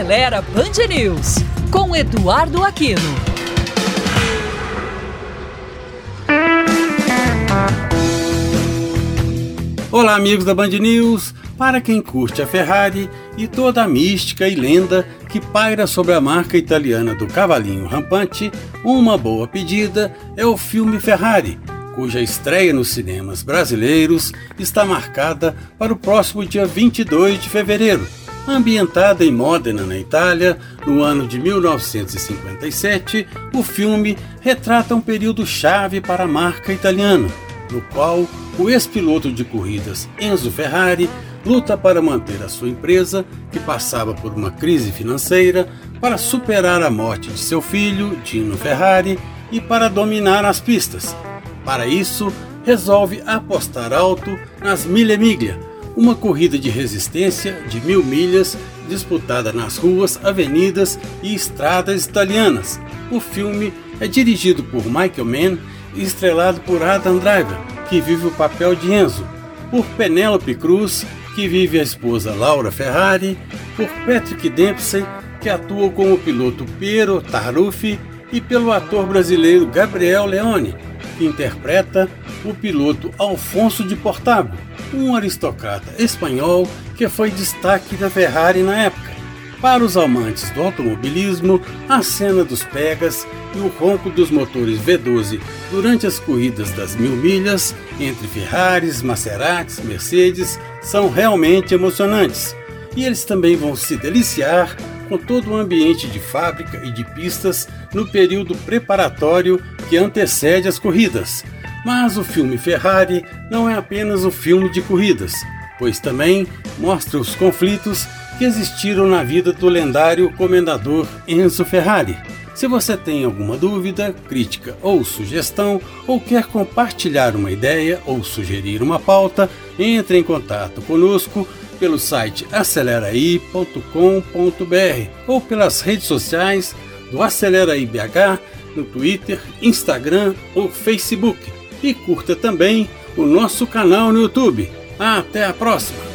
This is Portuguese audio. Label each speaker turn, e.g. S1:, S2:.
S1: Acelera Band News, com Eduardo Aquino.
S2: Olá, amigos da Band News. Para quem curte a Ferrari e toda a mística e lenda que paira sobre a marca italiana do cavalinho rampante, uma boa pedida é o filme Ferrari, cuja estreia nos cinemas brasileiros está marcada para o próximo dia 22 de fevereiro. Ambientada em Modena, na Itália, no ano de 1957, o filme retrata um período chave para a marca italiana, no qual o ex-piloto de corridas Enzo Ferrari luta para manter a sua empresa, que passava por uma crise financeira, para superar a morte de seu filho, Dino Ferrari, e para dominar as pistas. Para isso, resolve apostar alto nas Mille Miglia, uma corrida de resistência de mil milhas disputada nas ruas, avenidas e estradas italianas. O filme é dirigido por Michael Mann e estrelado por Adam Driver, que vive o papel de Enzo, por Penélope Cruz, que vive a esposa Laura Ferrari, por Patrick Dempsey, que atua como piloto Piero Taruffi, e pelo ator brasileiro Gabriel Leone, que interpreta o piloto Alfonso de Portago, um aristocrata espanhol que foi destaque da Ferrari na época. Para os amantes do automobilismo, a cena dos pegas e o ronco dos motores V12 durante as corridas das mil milhas entre Ferraris, Maseratis, Mercedes são realmente emocionantes. E eles também vão se deliciar com todo o ambiente de fábrica e de pistas no período preparatório que antecede as corridas. Mas o filme Ferrari não é apenas um filme de corridas, pois também mostra os conflitos que existiram na vida do lendário comendador Enzo Ferrari. Se você tem alguma dúvida, crítica ou sugestão, ou quer compartilhar uma ideia ou sugerir uma pauta, entre em contato conosco pelo site aceleraí.com.br ou pelas redes sociais do Aceleraí BH no Twitter, Instagram ou Facebook. E curta também o nosso canal no YouTube. Até a próxima!